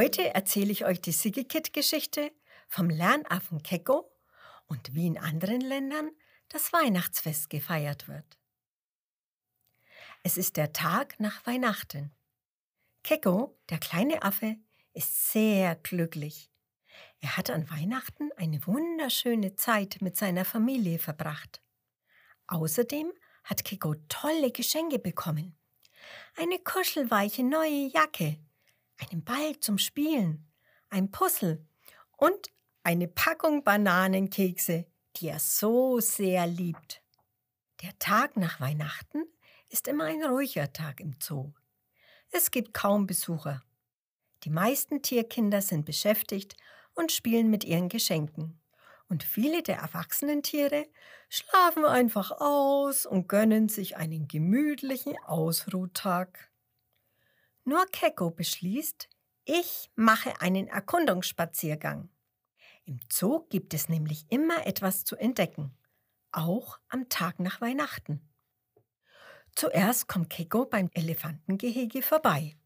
Heute erzähle ich euch die Sigikit-Geschichte vom Lernaffen Keko und wie in anderen Ländern das Weihnachtsfest gefeiert wird. Es ist der Tag nach Weihnachten. Keko, der kleine Affe, ist sehr glücklich. Er hat an Weihnachten eine wunderschöne Zeit mit seiner Familie verbracht. Außerdem hat Keko tolle Geschenke bekommen. Eine kuschelweiche neue Jacke, einen Ball zum Spielen, ein Puzzle und eine Packung Bananenkekse, die er so sehr liebt. Der Tag nach Weihnachten ist immer ein ruhiger Tag im Zoo. Es gibt kaum Besucher. Die meisten Tierkinder sind beschäftigt und spielen mit ihren Geschenken. Und viele der erwachsenen Tiere schlafen einfach aus und gönnen sich einen gemütlichen Ausruhtag. Nur Keko beschließt, ich mache einen Erkundungsspaziergang. Im Zoo gibt es nämlich immer etwas zu entdecken, auch am Tag nach Weihnachten. Zuerst kommt Keko beim Elefantengehege vorbei.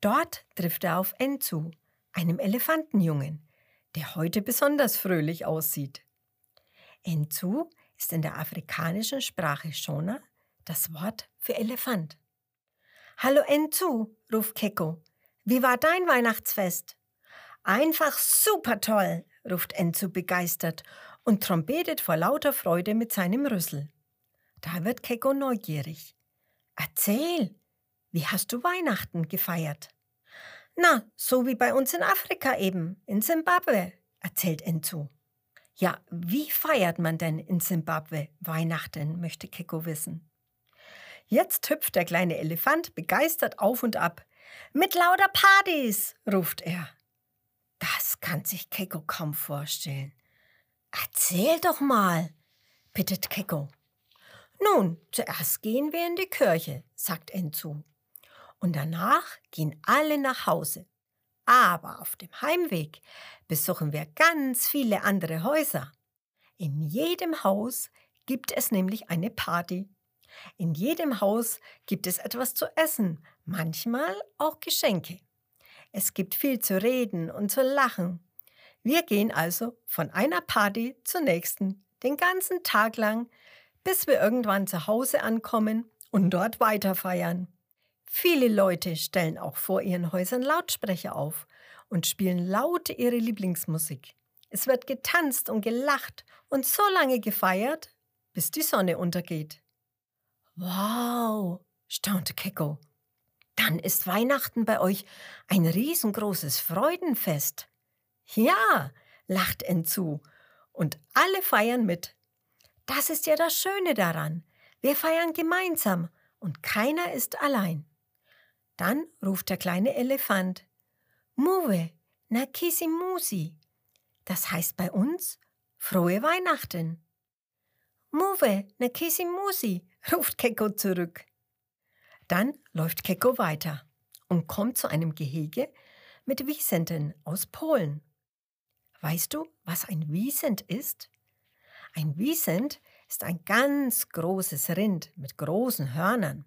Dort trifft er auf Enzu, einem Elefantenjungen, der heute besonders fröhlich aussieht. Enzu ist in der afrikanischen Sprache Shona das Wort für Elefant. Hallo Enzu, ruft Keko. Wie war dein Weihnachtsfest? Einfach super toll, ruft Enzu begeistert und trompetet vor lauter Freude mit seinem Rüssel. Da wird Keko neugierig. Erzähl, wie hast du Weihnachten gefeiert? Na, so wie bei uns in Afrika eben, in Simbabwe, erzählt Enzu. Ja, wie feiert man denn in Simbabwe Weihnachten, möchte Keko wissen. Jetzt hüpft der kleine Elefant begeistert auf und ab. Mit lauter Partys, ruft er. Das kann sich Keko kaum vorstellen. Erzähl doch mal, bittet Keko. Nun, zuerst gehen wir in die Kirche, sagt Enzu und danach gehen alle nach Hause. Aber auf dem Heimweg besuchen wir ganz viele andere Häuser. In jedem Haus gibt es nämlich eine Party. In jedem Haus gibt es etwas zu essen, manchmal auch Geschenke. Es gibt viel zu reden und zu lachen. Wir gehen also von einer Party zur nächsten, den ganzen Tag lang, bis wir irgendwann zu Hause ankommen und dort weiterfeiern. Viele Leute stellen auch vor ihren Häusern Lautsprecher auf und spielen laut ihre Lieblingsmusik. Es wird getanzt und gelacht und so lange gefeiert, bis die Sonne untergeht. Wow, staunte Keko. Dann ist Weihnachten bei euch ein riesengroßes Freudenfest. Ja, lacht Enzu, und alle feiern mit. Das ist ja das Schöne daran. Wir feiern gemeinsam und keiner ist allein. Dann ruft der kleine Elefant Muwe, Nakisimusi. Das heißt bei uns Frohe Weihnachten. Muwe, Nakisimusi, ruft Keko zurück. Dann läuft Keko weiter und kommt zu einem Gehege mit Wiesenten aus Polen. Weißt du, was ein Wiesent ist? Ein Wiesent ist ein ganz großes Rind mit großen Hörnern.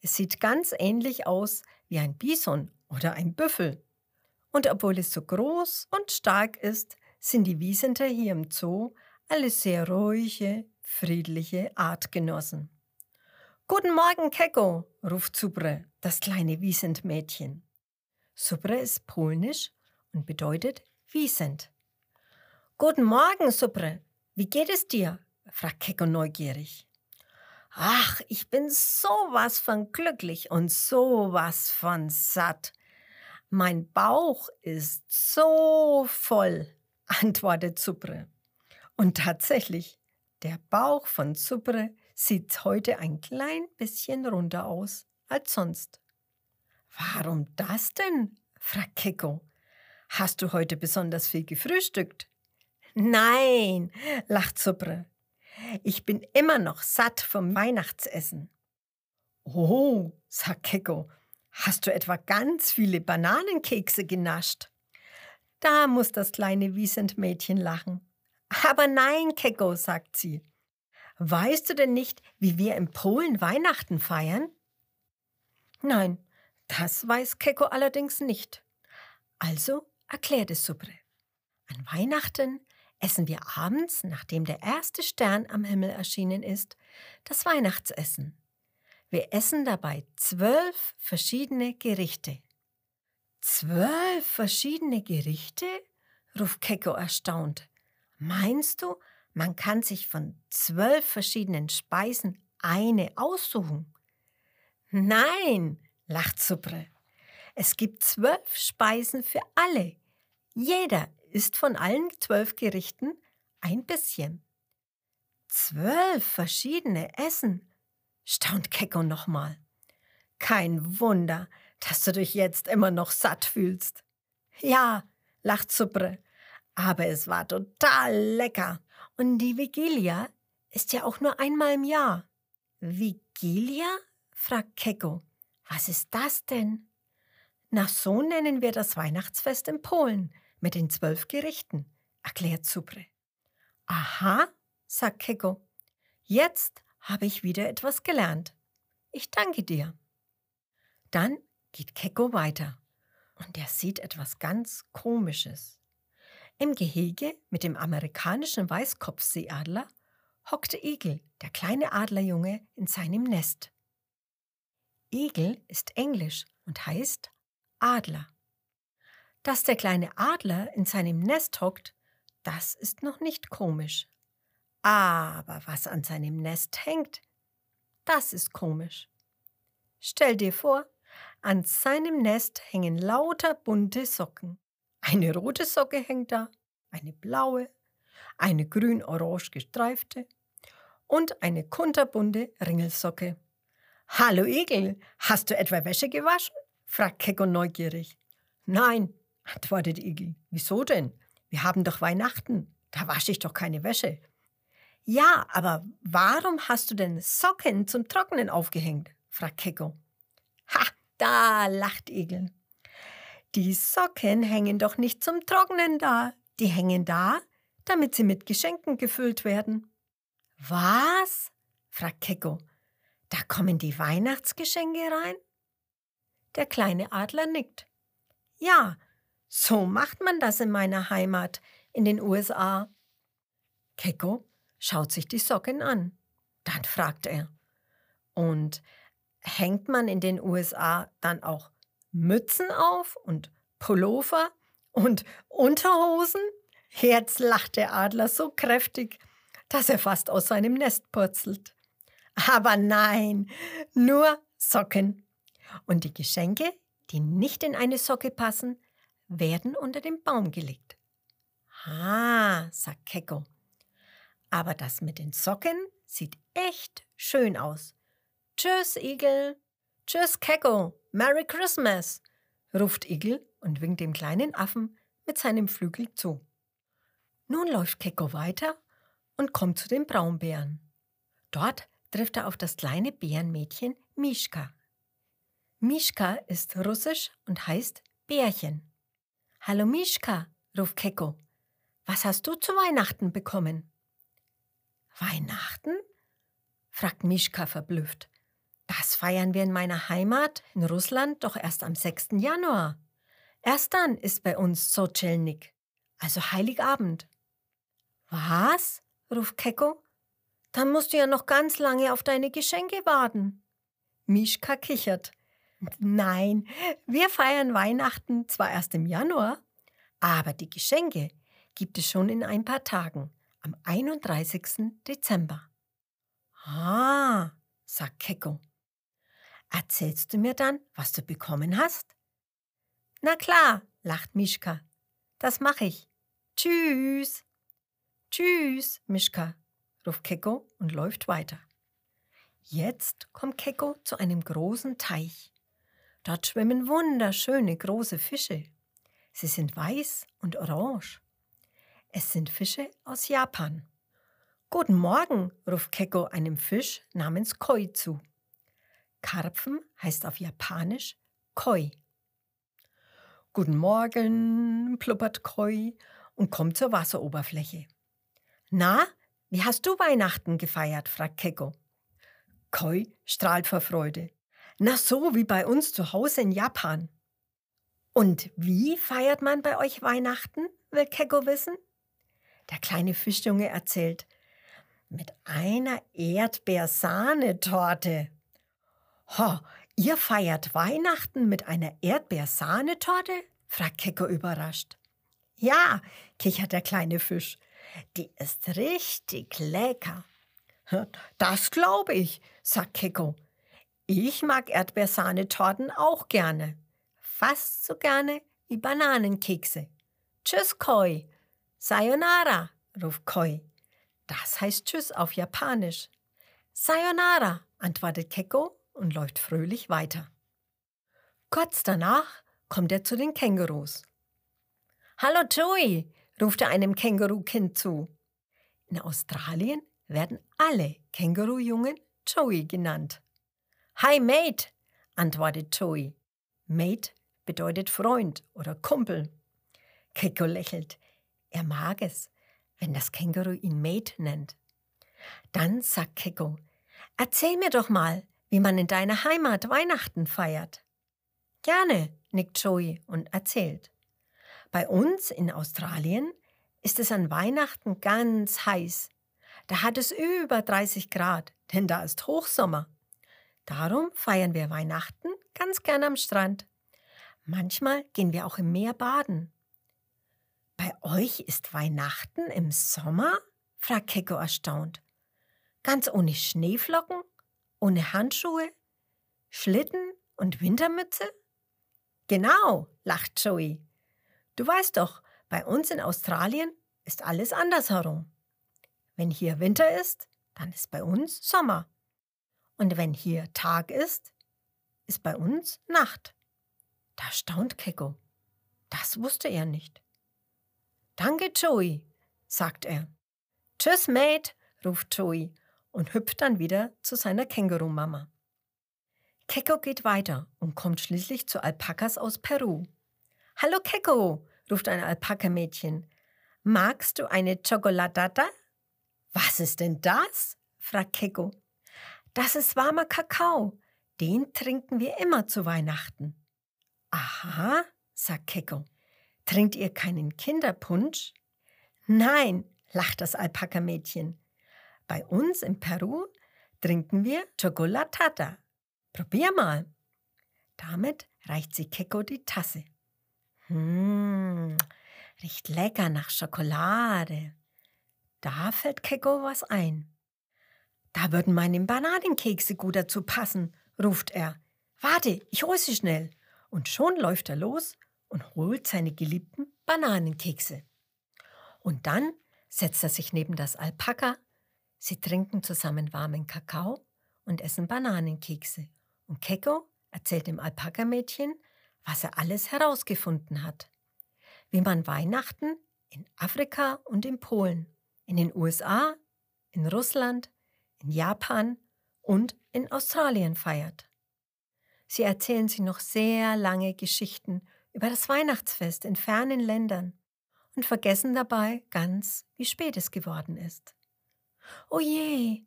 Es sieht ganz ähnlich aus wie ein Bison oder ein Büffel. Und obwohl es so groß und stark ist, sind die Wiesenter hier im Zoo alle sehr ruhige, friedliche Artgenossen. Guten Morgen, Keko, ruft Subre, das kleine Wiesentmädchen. Subre ist polnisch und bedeutet Wiesent. Guten Morgen, Subre. Wie geht es dir? fragt Keko neugierig. Ach, ich bin sowas von glücklich und sowas von satt. Mein Bauch ist so voll, antwortet Supre. Und tatsächlich, der Bauch von Supre sieht heute ein klein bisschen runder aus als sonst. Warum das denn? fragt Keko. Hast du heute besonders viel gefrühstückt? Nein, lacht Supre. Ich bin immer noch satt vom Weihnachtsessen. Oh, sagt Keko, hast du etwa ganz viele Bananenkekse genascht? Da muss das kleine Wiesentmädchen lachen. Aber nein, Keko, sagt sie. Weißt du denn nicht, wie wir in Polen Weihnachten feiern? Nein, das weiß Keko allerdings nicht. Also erklärte Subre. An Weihnachten essen wir abends, nachdem der erste Stern am Himmel erschienen ist, das Weihnachtsessen. Wir essen dabei zwölf verschiedene Gerichte. Zwölf verschiedene Gerichte? ruft Keko erstaunt. Meinst du, man kann sich von zwölf verschiedenen Speisen eine aussuchen? Nein, lacht Supre. Es gibt zwölf Speisen für alle. Jeder isst von allen zwölf Gerichten ein bisschen. Zwölf verschiedene Essen, staunt Keko nochmal. Kein Wunder, dass du dich jetzt immer noch satt fühlst. Ja, lacht Supre, aber es war total lecker. Und die Vigilia ist ja auch nur einmal im Jahr. Vigilia? fragt Keko. Was ist das denn? Na, so nennen wir das Weihnachtsfest in Polen mit den zwölf Gerichten, erklärt Supre. Aha, sagt Keko. Jetzt habe ich wieder etwas gelernt. Ich danke dir. Dann geht Keko weiter und er sieht etwas ganz Komisches. Im Gehege mit dem amerikanischen Weißkopfseeadler hockte Igel, der kleine Adlerjunge, in seinem Nest. Igel ist Englisch und heißt Adler. Dass der kleine Adler in seinem Nest hockt, das ist noch nicht komisch. Aber was an seinem Nest hängt, das ist komisch. Stell dir vor, an seinem Nest hängen lauter bunte Socken. Eine rote Socke hängt da, eine blaue, eine grün-orange gestreifte und eine kunterbunte Ringelsocke. Hallo Igel, hast du etwa Wäsche gewaschen? fragt Keko neugierig. Nein, antwortet Igel. Wieso denn? Wir haben doch Weihnachten. Da wasche ich doch keine Wäsche. Ja, aber warum hast du denn Socken zum Trocknen aufgehängt? fragt Keko. Ha, da lacht Igel. Die Socken hängen doch nicht zum Trocknen da. Die hängen da, damit sie mit Geschenken gefüllt werden. Was? fragt Keko. Da kommen die Weihnachtsgeschenke rein? Der kleine Adler nickt. Ja, so macht man das in meiner Heimat in den USA. Keko schaut sich die Socken an. Dann fragt er. Und hängt man in den USA dann auch Mützen auf und Pullover und Unterhosen? Jetzt lacht der Adler so kräftig, dass er fast aus seinem Nest purzelt. Aber nein, nur Socken. Und die Geschenke, die nicht in eine Socke passen, werden unter den Baum gelegt. Ah, sagt Keko. Aber das mit den Socken sieht echt schön aus. Tschüss, Igel. Tschüss, Keko. Merry Christmas, ruft Igel und winkt dem kleinen Affen mit seinem Flügel zu. Nun läuft Keko weiter und kommt zu den Braunbären. Dort trifft er auf das kleine Bärenmädchen Mischka. Mischka ist russisch und heißt Bärchen. Hallo Mischka, ruft Keko. Was hast du zu Weihnachten bekommen? Weihnachten? fragt Mischka verblüfft. Das feiern wir in meiner Heimat in Russland doch erst am 6. Januar. Erst dann ist bei uns Sochelnik, also Heiligabend. Was? ruft Keko. Dann musst du ja noch ganz lange auf deine Geschenke warten. Mischka kichert. Nein, wir feiern Weihnachten zwar erst im Januar, aber die Geschenke gibt es schon in ein paar Tagen, am 31. Dezember. Ah, sagt Keko. Erzählst du mir dann, was du bekommen hast? Na klar, lacht Mischka. Das mache ich. Tschüss. Tschüss, Mischka, ruft Keko und läuft weiter. Jetzt kommt Keko zu einem großen Teich. Dort schwimmen wunderschöne große Fische. Sie sind weiß und orange. Es sind Fische aus Japan. Guten Morgen, ruft Keko einem Fisch namens Koi zu. Karpfen heißt auf Japanisch Koi. Guten Morgen, pluppert Koi und kommt zur Wasseroberfläche. Na, wie hast du Weihnachten gefeiert? fragt Keko. Koi strahlt vor Freude. Na so wie bei uns zu Hause in Japan. Und wie feiert man bei euch Weihnachten, will Keko wissen? Der kleine Fischjunge erzählt, mit einer Erdbeersahnetorte. Ho, ihr feiert Weihnachten mit einer Erdbeersahnetorte? fragt Keko überrascht. Ja, kichert der kleine Fisch. Die ist richtig lecker. Das glaube ich, sagt Keko. Ich mag Erdbeersahnetorten auch gerne. Fast so gerne wie Bananenkekse. Tschüss, Koi. Sayonara, ruft Koi. Das heißt Tschüss auf Japanisch. Sayonara, antwortet Keko und läuft fröhlich weiter. Kurz danach kommt er zu den Kängurus. Hallo Joey, ruft er einem Kängurukind zu. In Australien werden alle Kängurujungen Joey genannt. Hi Mate, antwortet Joey. Mate bedeutet Freund oder Kumpel. Keko lächelt. Er mag es, wenn das Känguru ihn Mate nennt. Dann sagt Keko, erzähl mir doch mal, wie man in deiner Heimat Weihnachten feiert. Gerne, nickt Joey und erzählt. Bei uns in Australien ist es an Weihnachten ganz heiß. Da hat es über 30 Grad, denn da ist Hochsommer. Darum feiern wir Weihnachten ganz gern am Strand. Manchmal gehen wir auch im Meer baden. Bei euch ist Weihnachten im Sommer? fragt Keko erstaunt. Ganz ohne Schneeflocken? Ohne Handschuhe? Schlitten und Wintermütze? Genau, lacht Joey. Du weißt doch, bei uns in Australien ist alles andersherum. Wenn hier Winter ist, dann ist bei uns Sommer. Und wenn hier Tag ist, ist bei uns Nacht. Da staunt Keko. Das wusste er nicht. Danke, Joey, sagt er. Tschüss, Mate, ruft Joey und hüpft dann wieder zu seiner Kängurumama. Keko geht weiter und kommt schließlich zu Alpakas aus Peru. Hallo Keko, ruft ein Alpaka-Mädchen. Magst du eine Chocolatata? Was ist denn das? fragt Keko. Das ist warmer Kakao. Den trinken wir immer zu Weihnachten. Aha, sagt Keko. Trinkt ihr keinen Kinderpunsch? Nein, lacht das Alpaka-Mädchen. Bei uns in Peru trinken wir Chocolatata. Probier mal. Damit reicht sie Keko die Tasse. Hm, riecht lecker nach Schokolade. Da fällt Keko was ein. Da würden meine Bananenkekse gut dazu passen, ruft er. Warte, ich hol sie schnell. Und schon läuft er los und holt seine geliebten Bananenkekse. Und dann setzt er sich neben das Alpaka. Sie trinken zusammen warmen Kakao und essen Bananenkekse. Und Keko erzählt dem Alpaka-Mädchen, was er alles herausgefunden hat. Wie man Weihnachten in Afrika und in Polen, in den USA, in Russland, in Japan und in Australien feiert. Sie erzählen sie noch sehr lange Geschichten über das Weihnachtsfest in fernen Ländern und vergessen dabei ganz, wie spät es geworden ist. Oh je,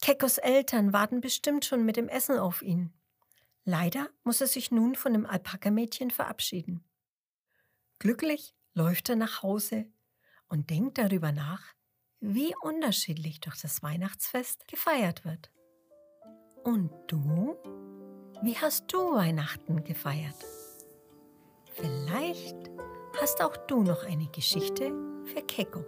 Kekos Eltern warten bestimmt schon mit dem Essen auf ihn. Leider muss er sich nun von dem Alpaka-Mädchen verabschieden. Glücklich läuft er nach Hause und denkt darüber nach, wie unterschiedlich durch das Weihnachtsfest gefeiert wird. Und du? Wie hast du Weihnachten gefeiert? Vielleicht hast auch du noch eine Geschichte für Keko.